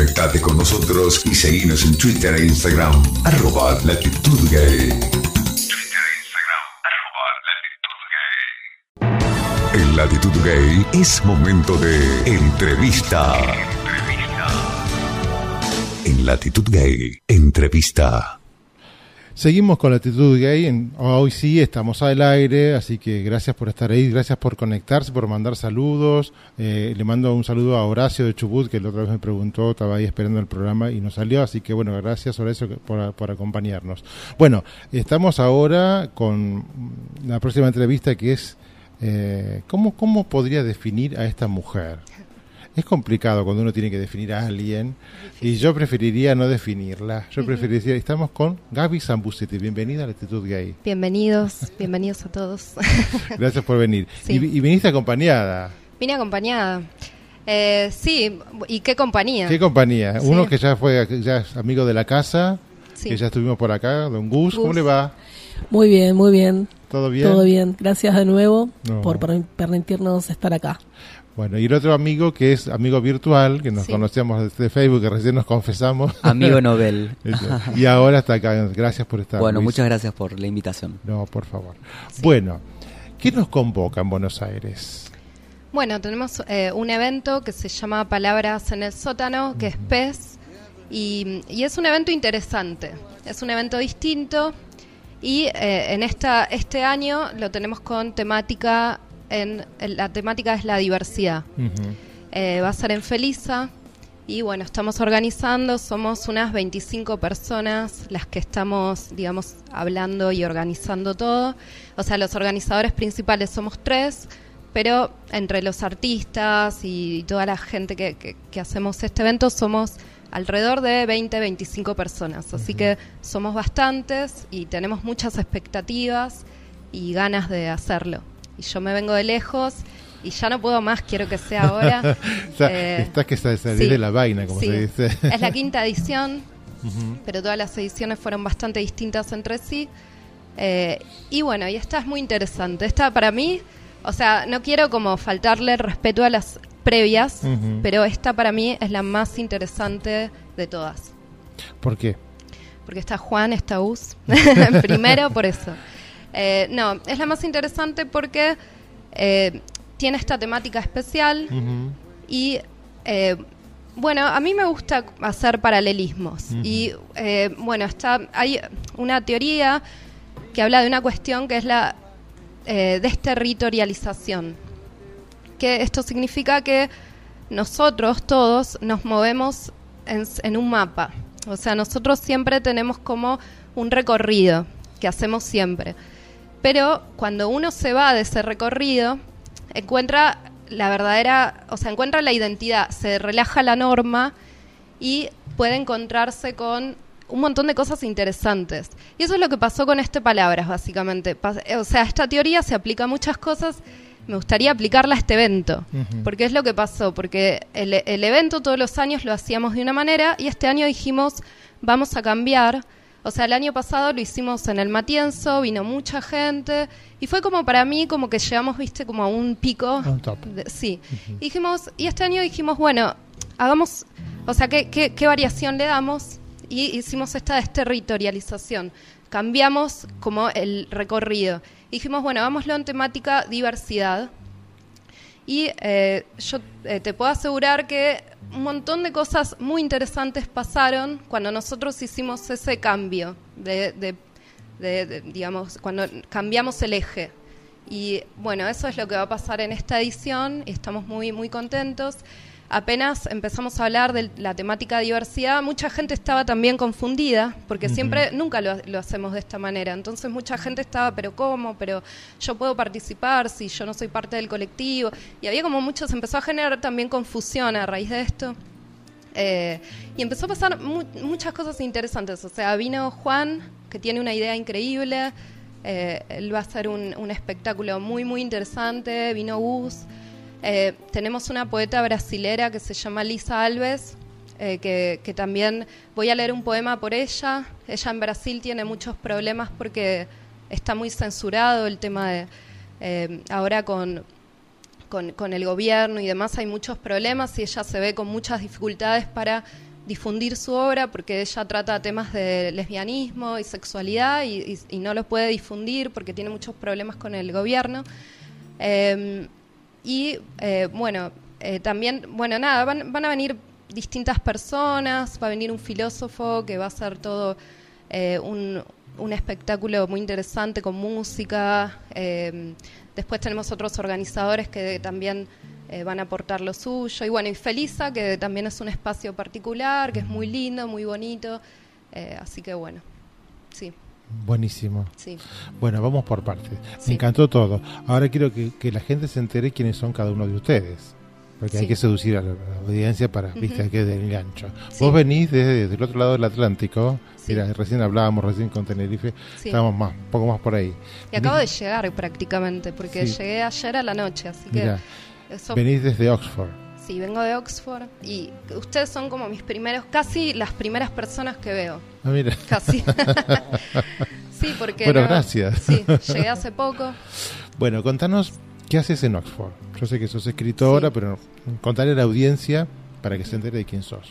Conectate con nosotros y seguinos en Twitter e Instagram, arroba latitud gay. Twitter e Instagram, arroba latitud gay. En Latitud Gay es momento de entrevista. En Latitud Gay, entrevista. Seguimos con la actitud gay. Hoy sí estamos al aire, así que gracias por estar ahí, gracias por conectarse, por mandar saludos. Eh, le mando un saludo a Horacio de Chubut, que la otra vez me preguntó, estaba ahí esperando el programa y no salió. Así que bueno, gracias Horacio por, por acompañarnos. Bueno, estamos ahora con la próxima entrevista que es, eh, ¿cómo, ¿cómo podría definir a esta mujer? Es complicado cuando uno tiene que definir a alguien y yo preferiría no definirla. Yo preferiría, estamos con Gaby Zambucetti, bienvenida a la actitud gay. Bienvenidos, bienvenidos a todos. Gracias por venir. Sí. Y, y viniste acompañada. Vine acompañada. Eh, sí, ¿y qué compañía? ¿Qué compañía? Sí. Uno que ya fue ya es amigo de la casa, Sí. que ya estuvimos por acá, don Gus. ¿Cómo le va? Muy bien, muy bien. ¿Todo bien? Todo bien. Gracias de nuevo No. por per- permitirnos estar acá. Bueno, y el otro amigo que es amigo virtual, que nos Sí. conocíamos desde Facebook, que recién nos confesamos. Amigo Nobel. y ahora está acá. Gracias por estar. Bueno, Luis. muchas gracias por la invitación. No, por favor. Bueno, ¿qué nos convoca en Buenos Aires? Bueno, tenemos eh, un evento que se llama Palabras en el sótano, que es PES, y, y es un evento interesante, es un evento distinto, y eh, en esta este año lo tenemos con temática, en, en- la temática es la diversidad. Eh, va a ser en Felisa. Y bueno, estamos organizando, somos unas 25 personas las que estamos, digamos, hablando y organizando todo. O sea, los organizadores principales somos tres, pero entre los artistas y toda la gente que, que- que hacemos este evento somos alrededor de 20, 25 personas. Así que somos bastantes y tenemos muchas expectativas y ganas de hacerlo. Y yo me vengo de lejos y ya no puedo más, quiero que sea ahora. O sea, Eh, estás que sa- salís sí, de la vaina, como sí. se dice. Es la quinta edición, pero todas las ediciones fueron bastante distintas entre sí. Eh, y bueno, y esta es muy interesante. Esta para mí, o sea, no quiero como faltarle respeto a las previas, pero esta para mí es la más interesante de todas. ¿Por qué? Porque está Juan, está Us. Primero por eso. Eh, no, es la más interesante porque eh, tiene esta temática especial. Y eh, bueno, a mí me gusta hacer paralelismos. Y eh, bueno, está, hay una teoría que habla de una cuestión que es la eh, desterritorialización. Que esto significa que nosotros todos nos movemos en, en un mapa. O sea, nosotros siempre tenemos como un recorrido que hacemos siempre. Pero cuando uno se va de ese recorrido, encuentra la verdadera, o sea, encuentra la identidad, se relaja la norma y puede encontrarse con un montón de cosas interesantes. Y eso es lo que pasó con este Palabras, básicamente. Pas- O sea, esta teoría se aplica a muchas cosas. Me gustaría aplicarla a este evento. Porque es lo que pasó. Porque el, el evento todos los años lo hacíamos de una manera y este año dijimos, vamos a cambiar. O sea, el año pasado lo hicimos en el Matienzo, vino mucha gente y fue como para mí como que llegamos, viste, como a un pico. A un top. de- sí. Y dijimos, y este año dijimos, bueno, hagamos, o sea, ¿qué, qué, qué variación le damos? Y hicimos esta desterritorialización. Cambiamos como el recorrido. Y dijimos, bueno, hagámoslo en temática diversidad. Y eh, yo eh, te puedo asegurar que un montón de cosas muy interesantes pasaron cuando nosotros hicimos ese cambio, de, digamos, cuando cambiamos el eje. Y bueno, eso es lo que va a pasar en esta edición y estamos muy, muy contentos. Apenas empezamos a hablar de la temática diversidad, mucha gente estaba también confundida, porque siempre, nunca lo, lo hacemos de esta manera. Entonces mucha gente estaba, pero ¿cómo? Pero yo puedo participar si yo no soy parte del colectivo. Y había como muchos, empezó a generar también confusión a raíz de esto. Eh, y empezó a pasar mu- muchas cosas interesantes. O sea, vino Juan, que tiene una idea increíble. eh, él va a hacer un, un espectáculo muy, muy interesante. Vino Gus. Eh, tenemos una poeta brasilera que se llama Lisa Alves, eh, que, también voy a leer un poema por ella. Ella en Brasil tiene muchos problemas porque está muy censurado el tema de eh, ahora con con, el gobierno y demás hay muchos problemas y ella se ve con muchas dificultades para difundir su obra porque ella trata temas de lesbianismo y sexualidad y, no los puede difundir porque tiene muchos problemas con el gobierno. Y eh, bueno, eh, también, bueno, nada, van, van a venir distintas personas, va a venir un filósofo que va a hacer todo eh, un, un espectáculo muy interesante con música. eh, después tenemos otros organizadores que también eh, van a aportar lo suyo. Y bueno, y Felisa, que también es un espacio particular, que es muy lindo, muy bonito. así que bueno, sí, Buenísimo. sí. Bueno, vamos por partes. Sí. Me encantó todo. Ahora quiero que, que la gente se entere quiénes son cada uno de ustedes. Porque hay que seducir a la, a la audiencia para, viste, hay que dar el gancho. Vos venís desde, desde el otro lado del Atlántico. Mira, recién hablábamos recién con Tenerife. Estábamos más, un poco más por ahí. Y acabo de llegar prácticamente, porque llegué ayer a la noche, así que eso, venís desde Oxford. Sí, vengo de Oxford y ustedes son como mis primeros, casi las primeras personas que veo, Ah, mira. casi. sí, porque Bueno, no- gracias. Sí, llegué hace poco. Bueno, contanos qué haces en Oxford. Yo sé que sos escritora, Sí. pero contarle a la audiencia para que se entere de quién sos.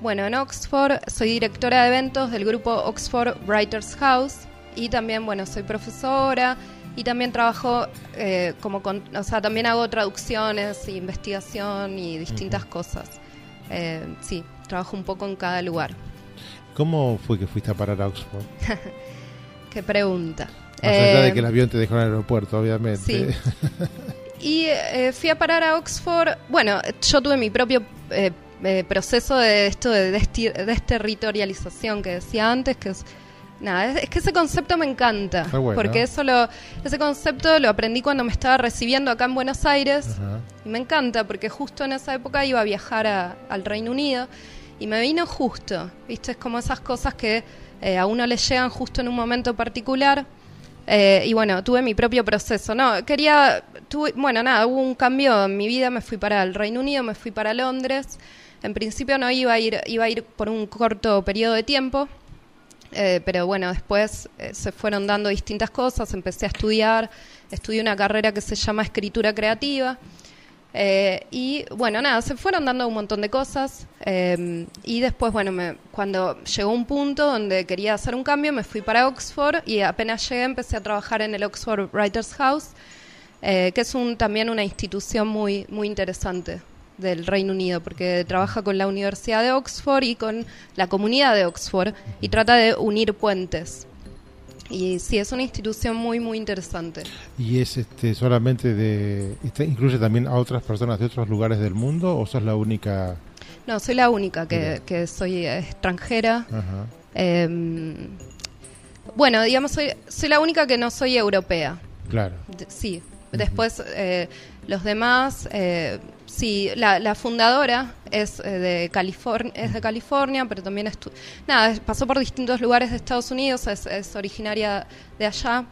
Bueno, en Oxford soy directora de eventos del grupo Oxford Writers House y también, bueno, soy profesora y también trabajo eh, como, con- o sea, también hago traducciones, e investigación y distintas cosas. Eh, sí, trabajo un poco en cada lugar. ¿Cómo fue que fuiste a parar a Oxford? Qué pregunta. Más allá de Eh, que el avión te dejó en el aeropuerto, obviamente. Sí. Y eh, fui a parar a Oxford. Bueno, yo tuve mi propio eh, eh, proceso de esto de desterritorialización que decía antes, que es. Nada, es, es que ese concepto me encanta. Bueno. Porque eso lo, ese concepto lo aprendí cuando me estaba recibiendo acá en Buenos Aires. Ajá. Y me encanta porque justo en esa época iba a viajar a- al Reino Unido y me vino justo, ¿viste? Es como esas cosas que eh, a uno le llegan justo en un momento particular. Eh, y bueno, tuve mi propio proceso. No, quería, tuve, bueno, nada, hubo un cambio en mi vida, me fui para el Reino Unido, me fui para Londres. En principio no iba a ir, iba a ir por un corto periodo de tiempo, eh, pero bueno, después eh, se fueron dando distintas cosas, empecé a estudiar, estudié una carrera que se llama escritura creativa. eh, y bueno, nada, se fueron dando un montón de cosas. eh, y después, bueno, me- cuando llegó un punto donde quería hacer un cambio, me fui para Oxford y apenas llegué empecé a trabajar en el Oxford Writers House, eh, que es un, también una institución muy, muy interesante del Reino Unido, porque trabaja con la Universidad de Oxford y con la comunidad de Oxford y trata de unir puentes. Y sí, es una institución muy, muy interesante. ¿Y es este solamente de... este, ¿Incluye también a otras personas de otros lugares del mundo o sos la única? No, soy la única que, que soy extranjera. Ajá. Eh, bueno, digamos, soy, soy la única que no soy europea. Claro. Sí. Después, eh, los demás, eh, sí, la, la fundadora es, eh, de California, es de California, pero también estu nada, pasó por distintos lugares de Estados Unidos, es, es originaria de allá.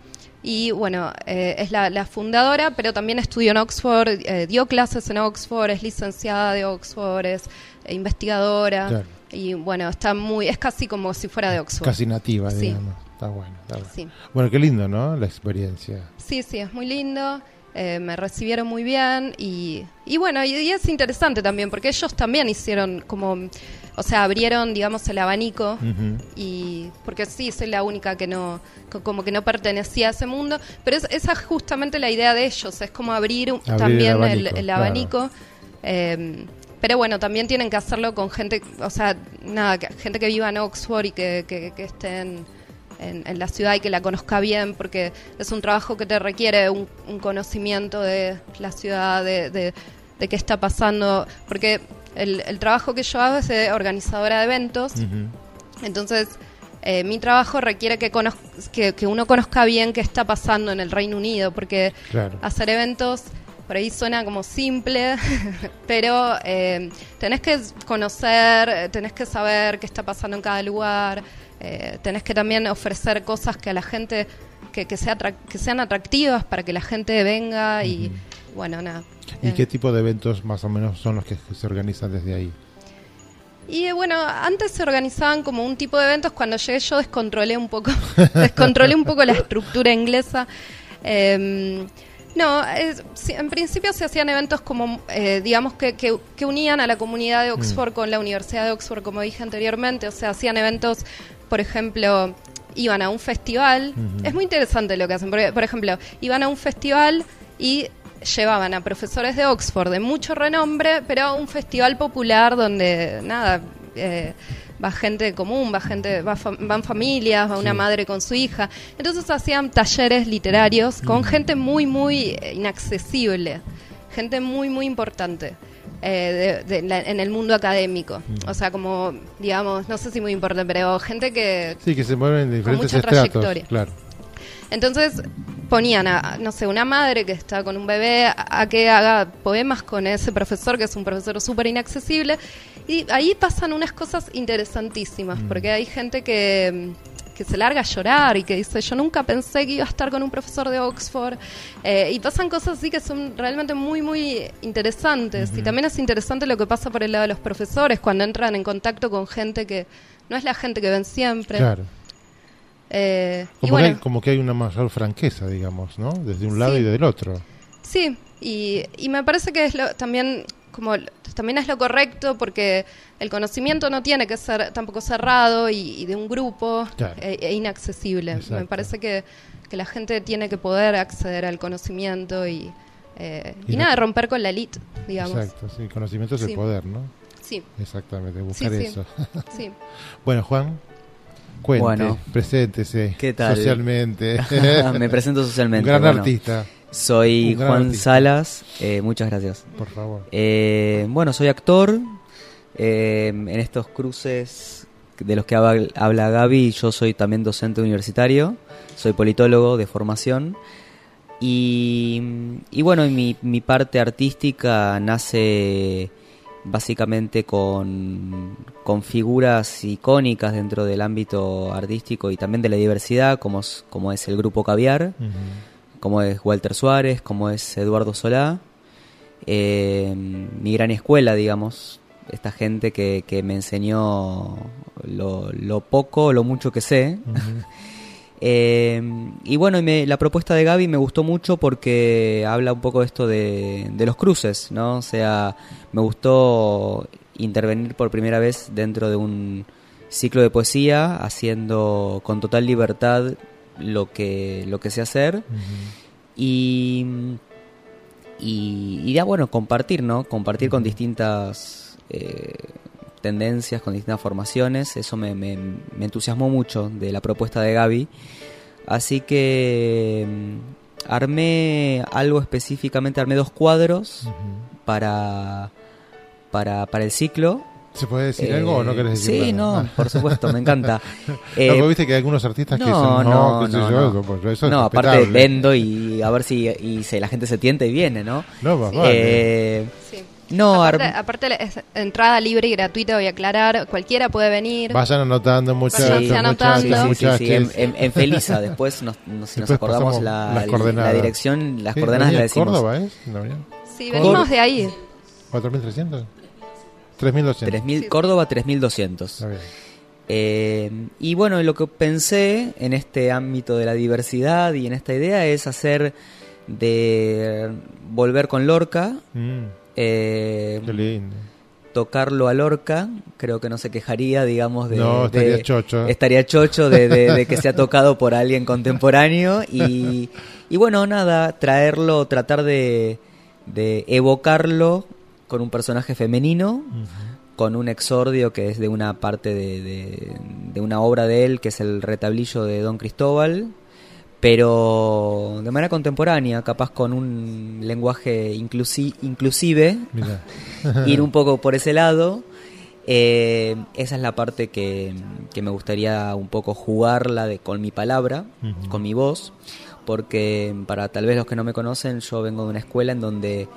Y bueno, eh, es la, la fundadora, pero también estudió en Oxford, eh, dio clases en Oxford, es licenciada de Oxford, es eh, investigadora. Claro. Y bueno, está muy, es casi como si fuera de Oxford. Casi nativa, Sí. digamos. Está bueno, está bueno. Sí. Bueno, qué lindo, ¿no? La experiencia. Sí, sí, es muy lindo. Eh, me recibieron muy bien y, y bueno, y, y es interesante también porque ellos también hicieron como, o sea, abrieron, digamos, el abanico y porque sí, soy la única que no, co- como que no pertenecía a ese mundo, pero es, esa es justamente la idea de ellos, es como abrir, también el, abanico, el claro. abanico. eh, pero bueno, también tienen que hacerlo con gente, o sea, nada, gente que viva en Oxford y que, que, que esté en, en- la ciudad y que la conozca bien, porque es un trabajo que te requiere un, un conocimiento de la ciudad, de, de, de qué está pasando, porque el, el trabajo que yo hago es de organizadora de eventos. Ujú. Entonces, eh, mi trabajo requiere que, que, que uno conozca bien qué está pasando en el Reino Unido, porque Claro. hacer eventos por ahí suena como simple, pero eh, tenés que conocer, eh, tenés que saber qué está pasando en cada lugar, eh, tenés que también ofrecer cosas que a la gente, que, que, sea que sean atractivas para que la gente venga y bueno, nada. ¿Y Eh, qué tipo de eventos más o menos son los que se organizan desde ahí? Y eh, bueno, antes se organizaban como un tipo de eventos. Cuando llegué yo descontrolé un poco, descontrolé un poco la estructura inglesa. Eh, No, es- en principio se hacían eventos como, eh, digamos, que, que- que unían a la comunidad de Oxford con la Universidad de Oxford, como dije anteriormente. O sea, hacían eventos, por ejemplo, iban a un festival. Es muy interesante lo que hacen. Porque, por ejemplo, iban a un festival y llevaban a profesores de Oxford de mucho renombre, pero a un festival popular donde, nada, eh, va gente común, va gente, va fa- van familias, va una madre con su hija. Entonces hacían talleres literarios con gente muy, muy inaccesible, gente muy, muy importante. Eh, de- de la- en el mundo académico. O sea, como, digamos, no sé si muy importante, pero gente que, Sí, que se mueven en diferentes mucha estratos. trayectoria. Claro. entonces ponían a, no sé, una madre que está con un bebé a, a que haga poemas con ese profesor, que es un profesor súper inaccesible. Y ahí pasan unas cosas interesantísimas, porque hay gente que, que se larga a llorar y que dice, yo nunca pensé que iba a estar con un profesor de Oxford. Eh, y pasan cosas así que son realmente muy, muy interesantes. Y también es interesante lo que pasa por el lado de los profesores, cuando entran en contacto con gente que no es la gente que ven siempre. Claro. Eh, y Como, bueno, que hay, como que hay una mayor franqueza, digamos, ¿no? Desde un lado Sí. y del otro. Sí, y, y me parece que es lo, también como también es lo correcto porque el conocimiento no tiene que ser tampoco cerrado y, y de un grupo Claro. e, e inaccesible. Me parece que, que la gente tiene que poder acceder al conocimiento y, eh, y, Y no- nada, romper con la elite, digamos. Exacto, sí. Conocimiento es el poder, ¿no? Sí, Exactamente, sí, buscar sí, eso. sí. Bueno, Juan, cuente, Bueno. preséntese ¿Qué tal? socialmente. Me presento socialmente. Un gran bueno. artista, Soy Juan artista. Salas. eh, muchas gracias. por favor. Eh, bueno, soy actor. eh, en estos cruces de los que habla, habla Gaby, yo soy también docente universitario. Soy politólogo de formación. Y, y bueno, mi, mi parte artística nace básicamente con, con figuras icónicas dentro del ámbito artístico y también de la diversidad, como es, como es el grupo Caviar. Como es Walter Suárez, como es Eduardo Solá, eh, mi gran escuela, digamos, esta gente que, que me enseñó lo, lo poco, lo mucho que sé. Eh, y bueno, me- la propuesta de Gaby me gustó mucho porque habla un poco de esto de, de los cruces, ¿no? O sea, me gustó intervenir por primera vez dentro de un ciclo de poesía, haciendo con total libertad lo que, lo que sé hacer. Y, y, y ya bueno, compartir, ¿no? Compartir con distintas eh, tendencias, con distintas formaciones. Eso me, me, me entusiasmó mucho de la propuesta de Gaby. Así que mm, armé algo específicamente, armé dos cuadros para, para, para el ciclo. ¿Se puede decir Eh, algo o no querés decir Sí, nada? no, por supuesto, me encanta. No, Eh, porque viste que hay algunos artistas que no, dicen, no, no, qué sé no, yo, no. eso, pues, eso es no, aparte respetable. vendo y a ver si y se, la gente se tienta y viene, ¿no? No, más Sí. vale. Eh, sí. no, aparte, aparte es entrada libre y gratuita, voy a aclarar, cualquiera puede venir. Vayan anotando, muchachos, Vayan muchachos, anotando. Sí, sí, sí, en, en- en Felisa, después nos, nos- si nos Después acordamos pasamos la, las la coordenadas. dirección, las Sí, coordenadas las decimos. Córdoba, ¿es? ¿La avenida? Sí, venimos de ahí. ¿4300? 3200. 3000, Sí. Córdoba 3200. Está bien. Eh, y bueno, lo que pensé en este ámbito de la diversidad y en esta idea es hacer de volver con Lorca, Mm, eh, qué lindo. tocarlo a Lorca, creo que no se quejaría, digamos, de... No, estaría de- chocho. Estaría chocho de, de- de que sea tocado por alguien contemporáneo y, y bueno, nada, traerlo, tratar de, de evocarlo con un personaje femenino, con un exordio que es de una parte de, de- de una obra de él, que es el retablillo de Don Cristóbal, pero de manera contemporánea, capaz con un lenguaje inclusi- inclusive, ir un poco por ese lado. Eh, esa es la parte que, que me gustaría un poco jugarla de, con mi palabra, con mi voz, porque para tal vez los que no me conocen, yo vengo de una escuela en donde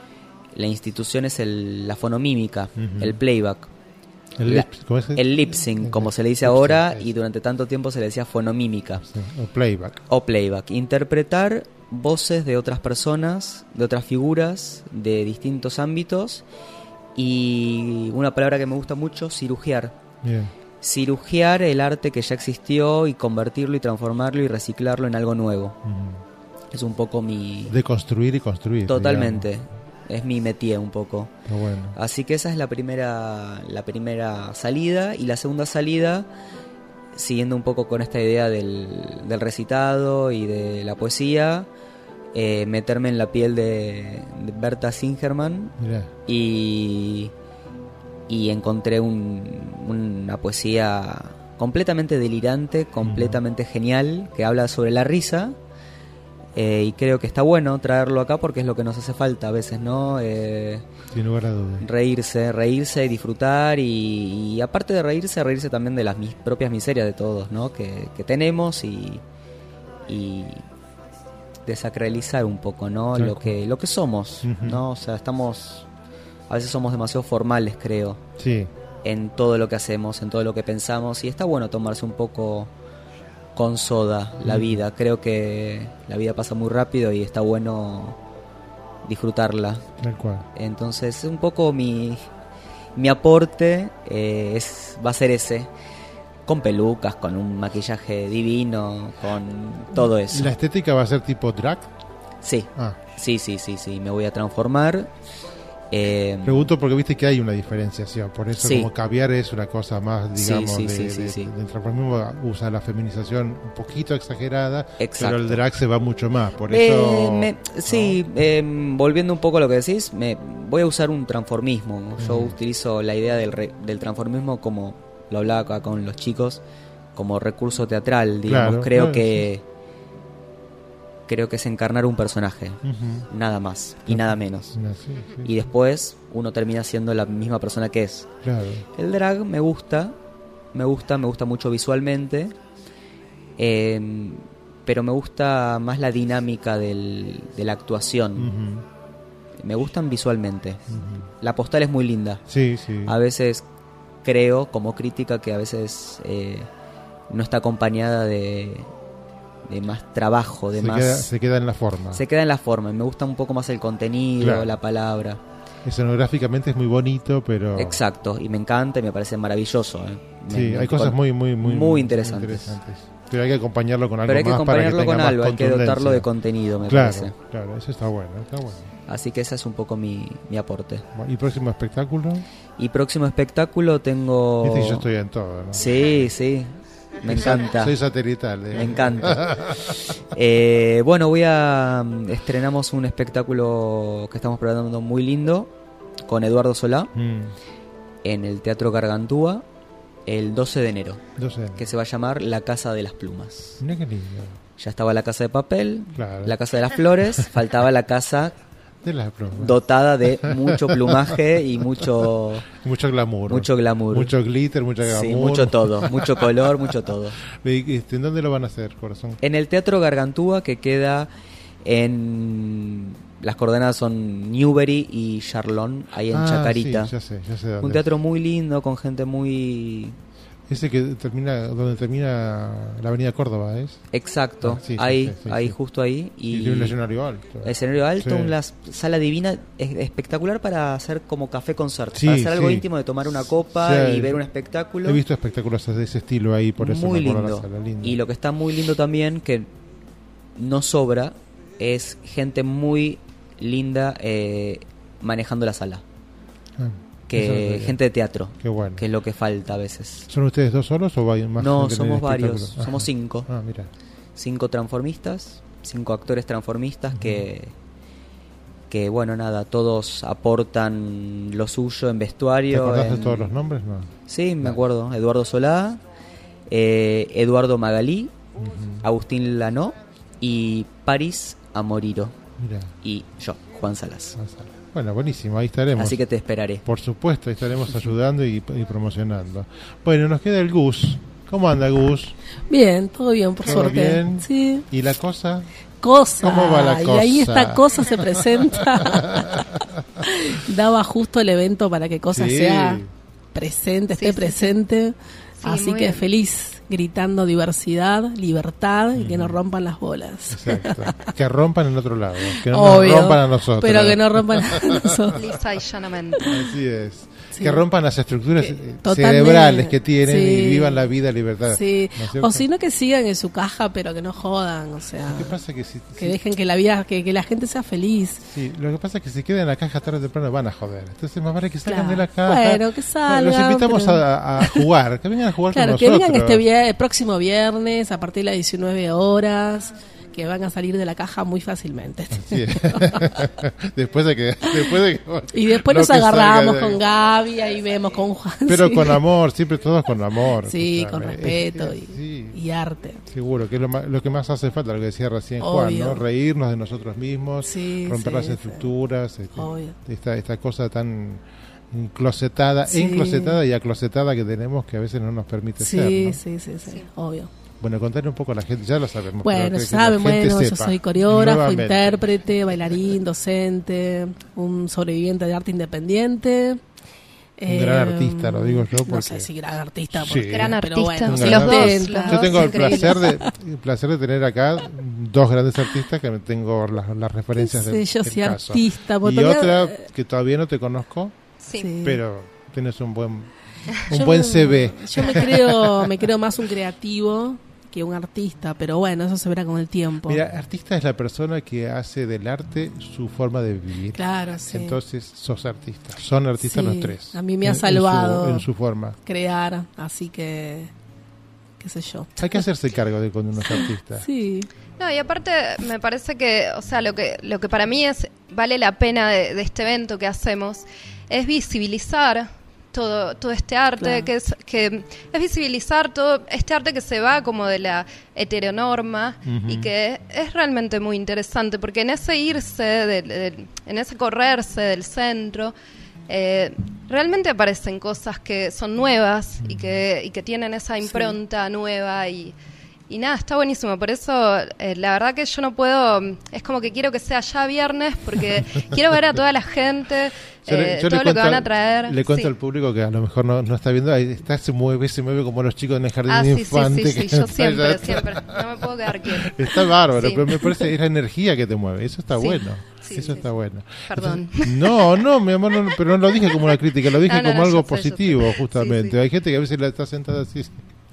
la institución es el- la fonomímica, el playback, El, La- ¿cómo es? el lip sync, como se le dice ahora, y durante tanto tiempo se le decía fonomímica Sí, o playback. o playback. Interpretar voces de otras personas, de otras figuras, de distintos ámbitos. Y una palabra que me gusta mucho, cirugiar. Bien. Cirugiar el arte que ya existió y convertirlo y transformarlo y reciclarlo en algo nuevo. Es un poco mi... De construir y construir. Totalmente. Es mi métier un poco. bueno. Así que esa es la primera, la primera salida. Y la segunda salida, siguiendo un poco con esta idea del, del recitado y de la poesía, eh, meterme en la piel de, de Berta Singerman Mirá. y, y encontré un- una poesía completamente delirante, completamente genial, que habla sobre la risa. Eh, y creo que está bueno traerlo acá porque es lo que nos hace falta a veces, ¿no? Eh, Sin lugar a dudas. reírse, reírse y disfrutar y, y aparte de reírse, reírse también de las mis propias miserias de todos, ¿no? Que, que tenemos y, y desacralizar un poco, ¿no? Lo que, lo que somos. ¿no? O sea, estamos, a veces somos demasiado formales, creo, Sí. en todo lo que hacemos, en todo lo que pensamos y está bueno tomarse un poco con soda la Mm. vida. Creo que la vida pasa muy rápido y está bueno disfrutarla. Tal cual. Entonces, un poco mi, mi aporte eh, es, va a ser ese. Con pelucas, con un maquillaje divino, con todo eso. ¿La estética va a ser tipo drag? Sí, Ah, sí, sí, sí, sí. Me voy a transformar. Eh, pregunto porque viste que hay una diferenciación. Por eso, Sí. como caviar es una cosa más, digamos, sí, de, sí, sí, de- del transformismo. Usa la feminización un poquito exagerada, Exacto. pero el drag se va mucho más. Por Eh, eso. me- sí, eh, volviendo un poco a lo que decís, me, voy a usar un transformismo. Yo utilizo la idea del, re- del transformismo como lo hablaba acá con los chicos, como recurso teatral, digamos. Claro, creo claro, que creo que es encarnar un personaje, nada más y nada menos. No, sí, sí, Y después uno termina siendo la misma persona que es. Claro. El drag me gusta, me gusta, me gusta mucho visualmente, eh, pero me gusta más la dinámica del- de la actuación. Me gustan visualmente. La postal es muy linda. Sí, sí. A veces creo, como crítica, que a veces eh, no está acompañada de, de más trabajo, de se, más... queda, se queda en la forma. se queda en la forma. Me gusta un poco más el contenido, Claro. la palabra. Escenográficamente es muy bonito, pero. Exacto, y me encanta y me parece maravilloso. eh. Me- Sí, me- hay cosas muy, muy, muy, muy interesantes. Pero hay que acompañarlo con algo Pero hay que más para que acompañarlo tenga con algo, hay que dotarlo de contenido, me Claro, parece. claro, eso está bueno, está bueno. Así que ese es un poco mi, mi aporte. ¿Y próximo espectáculo? Y próximo espectáculo tengo... Que yo estoy en todo, ¿no? Sí, sí, me encanta. Soy satelital. ¿eh? Me encanta. Eh, bueno, voy a. mm, Estrenamos un espectáculo que estamos preparando muy lindo con Eduardo Solá Mm, en el Teatro Gargantúa el 12 de enero, que se va a llamar La Casa de las Plumas. Mira qué lindo. Ya estaba la Casa de Papel, Claro. la Casa de las Flores, faltaba la casa De bromas. dotada de mucho plumaje y mucho mucho glamour. mucho glamour. Mucho glitter, mucho glamour. Sí, mucho todo, mucho color, mucho todo. Este, ¿En dónde lo van a hacer, corazón? En el Teatro Gargantúa que queda en las coordenadas son Newbery y Charlón, ahí en Ah, Chacarita. sí, ya sé, ya sé dónde. Un teatro muy lindo con gente muy Ese que termina, donde termina la avenida Córdoba, ¿es? exacto, Ah, sí, ahí, sí, sí, ahí justo ahí Y, tiene un escenario alto. escenario alto, una sala divina es- espectacular para hacer como café concert, para hacer algo íntimo de tomar una copa y ver un espectáculo. He visto espectáculos de ese estilo ahí, por eso muy me lindo. la sala, lindo. Y lo que está muy lindo también, que no sobra, es gente muy linda eh, manejando la sala. Ah, Que gente de teatro, Qué bueno. que es lo que falta a veces. ¿Son ustedes dos solos o hay más No, somos varios, somos cinco. Ah, mira. Cinco transformistas, cinco actores transformistas que, que, bueno, nada, todos aportan lo suyo en ¿Te vestuario. en- todos los nombres? No. Sí, me acuerdo. Eduardo Solá, eh, Eduardo Magalí. Agustín Lanó y París Amoriro. Mira. Y yo, Juan Salas. Bueno, buenísimo, ahí estaremos. Así que te esperaré. Por supuesto, ahí estaremos ayudando y, y promocionando. Bueno, nos queda el Gus. ¿Cómo anda Gus? Bien, todo bien, por ¿Todo suerte. bien? Sí, ¿Y la cosa? cosa. ¿Cómo va la Y ahí cosa? esta cosa se presenta. Daba justo el evento para que cosa Sí. sea presente, Sí, esté sí, sí. presente. Sí, Así que bien. feliz, gritando diversidad, libertad y que no rompan las bolas. Exacto. que rompan en otro lado. Que no Obvio, nos rompan a nosotros. Pero que no rompan a nosotros. Lisa y llanamente. Así es. Sí. que rompan las estructuras Que- eh, cerebrales que tienen Sí. y vivan la vida libertad. Sí. ¿no? O si no que sigan en su caja, pero que no jodan, o sea, ¿Qué pasa que si, que si- dejen que la vida, que, que la gente sea feliz. sí, lo que pasa es que si quedan en la caja tarde o temprano van a joder. Entonces más vale que salgan Claro. de la caja. Bueno, que salgan, Los invitamos pero- a, a jugar, que vengan a jugar Claro, con que nosotros. vengan este vier- el próximo viernes a partir de las 19 horas, que van a salir de la caja muy fácilmente. Sí. después de que después de que- Y después nos agarramos de- con Gaby, ahí vemos con Juan. pero sí. con amor siempre todos con amor Sí, escuchame. con respeto Es- y, sí, y arte. seguro que es lo, ma- lo que más hace falta lo que decía recién Juan Obvio. no reírnos de nosotros mismos Sí, romper sí, las sí. estructuras este, esta esta cosa tan enclosetada Sí. enclosetada y aclosetada que tenemos que a veces no nos permite ser Sí, ¿no? sí, sí, sí, obvio. Bueno contarle un poco a la gente ya lo sabemos pero Bueno, saben, bueno, yo soy coreógrafo, nuevamente. intérprete, bailarín, docente, un sobreviviente de arte independiente. Un gran artista, lo digo yo, No porque- sé si gran artista, Sí. porque- Gran pero artista. bueno, se gran los. Los Yo tengo el placer de, el placer de tener acá dos grandes artistas que tengo las, las referencias ¿Qué del, yo del si caso. artista? Y todavía- otra que todavía no te conozco, Sí. Sí. pero tienes un buen un Yo buen me- CV. Yo me creo, me creo más un creativo que un artista, pero bueno, eso se verá con el tiempo. Mira, artista es la persona que hace del arte su forma de vivir. claro, sí. Entonces sos artista. Son artistas Sí, los tres. a mí me ha En- en su- salvado. En su, forma. crear, así que qué sé yo. Hay que hacerse cargo de cuando uno es artista. Sí, No, y aparte me parece que, o sea, lo que, lo que para mí es vale la pena de, de este evento que hacemos es visibilizar todo, todo este arte, Claro. que, es, que es visibilizar todo este arte que se va como de la heteronorma y Ujú. que es realmente muy interesante, porque en ese irse, del- del- en ese correrse del centro, eh, realmente aparecen cosas que son nuevas y que, y que tienen esa impronta nueva y, y nada, está buenísimo. Por eso, eh, la verdad que yo no puedo, es como que quiero que sea ya viernes porque quiero ver a toda la gente, Yo le- eh, yo todo lo que van a traer. Le cuento Sí. al público que a lo mejor no, no está viendo, ahí está, se mueve, se mueve como los chicos en el jardín Ah, sí, sí, infante. sí, sí, yo siempre, siempre, no me puedo quedar quieta. Está bárbaro, pero me parece es la energía que te mueve. Eso está bueno. Sí, Eso sí, está sí. bueno. Perdón. Entonces, no, no, mi amor, no, pero no lo dije como una crítica, lo dije No, no, como algo sé, positivo, justamente. Hay gente que a veces la está sentada así.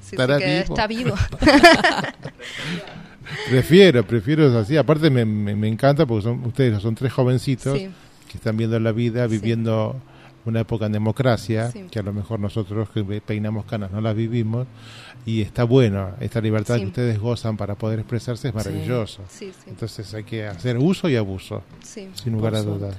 Sí, sí, ¿Estará que vivo? está vivo. Prefiero, prefiero así. Aparte me, me, me encanta porque son ustedes son tres jovencitos Sí. que están viendo la vida, viviendo una época en democracia, Sí. que a lo mejor nosotros que peinamos canas no las vivimos. Y está bueno, esta libertad Sí. que ustedes gozan para poder expresarse es maravilloso. Sí, sí, Entonces hay que hacer uso y abuso, sí. sin lugar a dudas.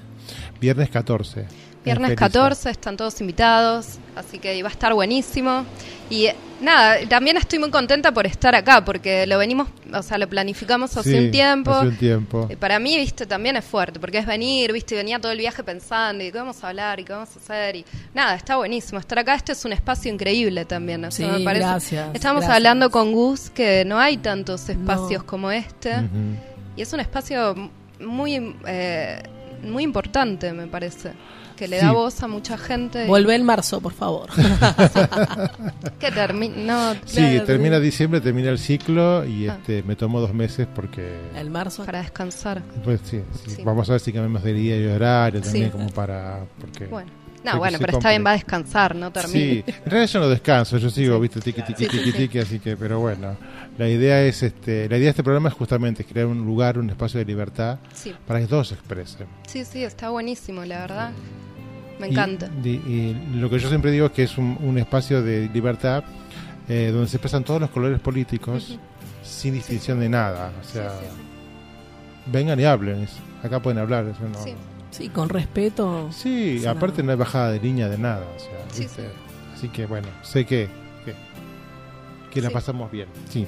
Viernes 14. Viernes en Felisa. 14, están todos invitados, así que va a estar buenísimo. Y nada, también estoy muy contenta por estar acá, porque lo venimos, o sea, lo planificamos hace Sí, un tiempo. Hace un tiempo. Eh, Para mí, viste, también es fuerte, porque es venir, viste, y venía todo el viaje pensando, y qué vamos a hablar, y qué vamos a hacer, y nada, está buenísimo. Estar acá, este es un espacio increíble también, o sea, Sí, me parece. gracias, Estamos gracias. hablando con Gus que no hay tantos espacios No. como este, y es un espacio muy, eh, muy importante, me parece, que le Sí. da voz a mucha gente. y- Vuelve en marzo, por favor. que termine, no, Sí, Claro. termina diciembre, termina el ciclo y Ah. este me tomo dos meses porque el marzo. para descansar. pues sí, sí. Sí. vamos a ver si cambiamos de día y horario también Sí. como para porque Bueno, no, bueno, pero está bien, va a descansar, no termine. Sí, en realidad yo no descanso, yo sigo, Sí. viste, tiqui tiqui tiqui sí. tiqui, así que pero bueno, la idea es este, la idea de este programa es justamente crear un lugar, un espacio de libertad Sí, para que todos se expresen. sí, sí, está buenísimo, la verdad. Me encanta. Y, y lo que yo siempre digo es que es un, un espacio de libertad eh, donde se expresan todos los colores políticos sin distinción de nada. O sea, vengan y hablen. es- Acá pueden hablar. eso no- Sí. Sí, con respeto. Sí, aparte no. no hay bajada de línea de nada. O sea, Sí, ¿viste? sí. Así que bueno, sé que, que, la Sí. pasamos bien. Sí.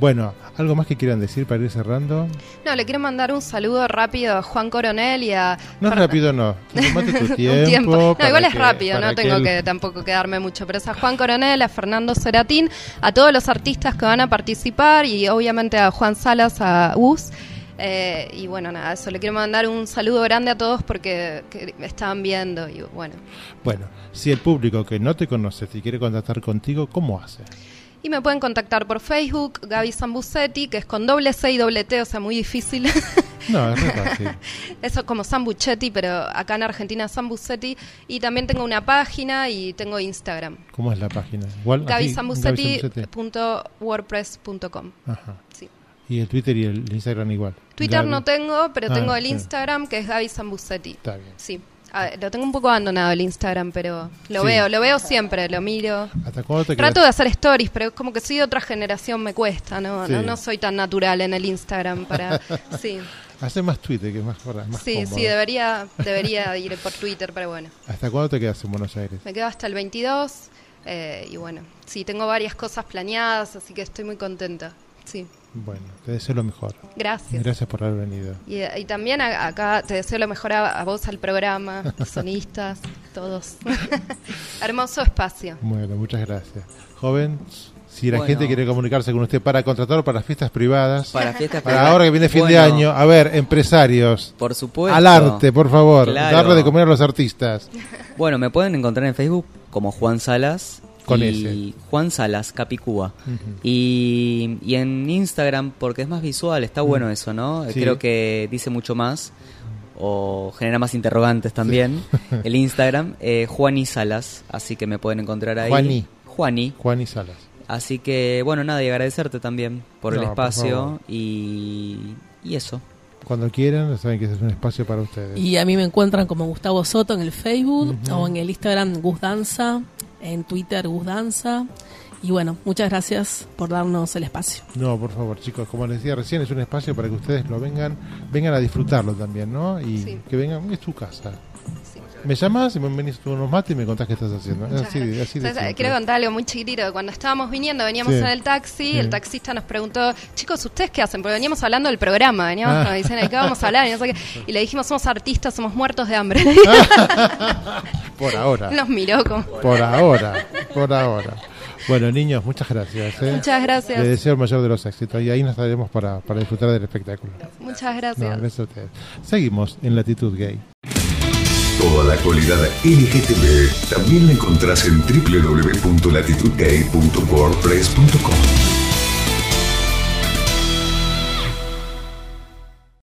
Bueno, ¿algo más que quieran decir para ir cerrando? No, le quiero mandar un saludo rápido a Juan Coronel y a... No es rápido, no. Tomate tu tiempo. un tiempo. No, igual es que- rápido, no tengo él- que tampoco quedarme mucho. Pero es a Juan Coronel, a Fernando Ceratín, a todos los artistas que van a participar y obviamente a Juan Salas, a US. Eh, y bueno, nada, eso le quiero mandar un saludo grande a todos porque que me estaban viendo y bueno. Bueno, si el público que no te conoce te quiere contactar contigo, ¿cómo hace? Y me pueden contactar por Facebook, Gaby Sambucetti, que es con doble C y doble T, o sea, muy difícil. No, es fácil. Eso como Sambuchetti, pero acá en Argentina es Sambucetti. Y también tengo una página y tengo Instagram. ¿Cómo es la página? Igual, gabysambucetti.wordpress.com. Ajá. Sí. Y el Twitter y el Instagram igual. Twitter Gaby. no tengo, pero Ah, tengo el sí. Instagram, que es Gaby Sambucetti. Está bien. Sí. A ver, lo tengo un poco abandonado el Instagram, pero lo Sí. veo, lo veo siempre, lo miro. ¿Hasta cuándo te Trato de hacer stories, pero como que soy de otra generación, me cuesta, ¿no? Sí. No, no soy tan natural en el Instagram para... Sí, Hace más Twitter, que es más, más sí, cómodo. sí, debería, debería ir por Twitter, pero bueno. ¿Hasta cuándo te quedas en Buenos Aires? Me quedo hasta el 22 eh, y bueno, sí, tengo varias cosas planeadas, así que estoy muy contenta. Sí, Bueno, te deseo lo mejor. gracias. Gracias por haber venido. Y, y también a- acá te deseo lo mejor a, a vos, al programa, los sonistas, todos. Hermoso espacio. Bueno, muchas gracias. Joven, si la Bueno. gente quiere comunicarse con usted para contratar para fiestas privadas, Para fiestas para privadas. ahora que viene fin de año, a ver, empresarios, Por supuesto. al arte, por favor, Claro. darle de comer a los artistas. Bueno, me pueden encontrar en Facebook como Juan Salas. Con y ese. Juan Salas, Capicúa. Y, y en Instagram, porque es más visual, está bueno eso, ¿no? Sí. Creo que dice mucho más. O genera más interrogantes también. El Instagram, eh, Juani Salas. Así que me pueden encontrar ahí. Juani. Juani. Juan y Salas. Así que, bueno, nada, y agradecerte también por el No, espacio. y, y eso. Cuando quieran, saben que ese es un espacio para ustedes. Y a mí me encuentran como Gustavo Soto en el Facebook o en el Instagram Gus Danza, en Twitter Gus Danza. Y bueno, muchas gracias por darnos el espacio. No, por favor, chicos, como les decía recién, es un espacio para que ustedes lo vengan, vengan a disfrutarlo también, ¿no? Y Sí. que vengan, es tu casa. Me llamas y me venís tú unos mates y me contás qué estás haciendo. Así, así Entonces, quiero contar algo muy chiquitito. Cuando estábamos viniendo, veníamos Sí. en el taxi, Sí. el taxista nos preguntó, chicos, ¿ustedes qué hacen? Porque veníamos hablando del programa, veníamos Ah. como diciendo, ¿de qué vamos a hablar? Y, no sé qué. Y le dijimos, somos artistas, somos muertos de hambre. Por ahora. nos miró como, Por ahora. Por ahora. Bueno, niños, muchas gracias. ¿eh? muchas gracias. Les deseo el mayor de los éxitos y ahí nos estaremos para, para disfrutar del espectáculo. Muchas No, gracias. gracias a ustedes. Seguimos en Latitud Gay. Toda la actualidad LGTB también la encontrás en www.latitudgay.wordpress.com.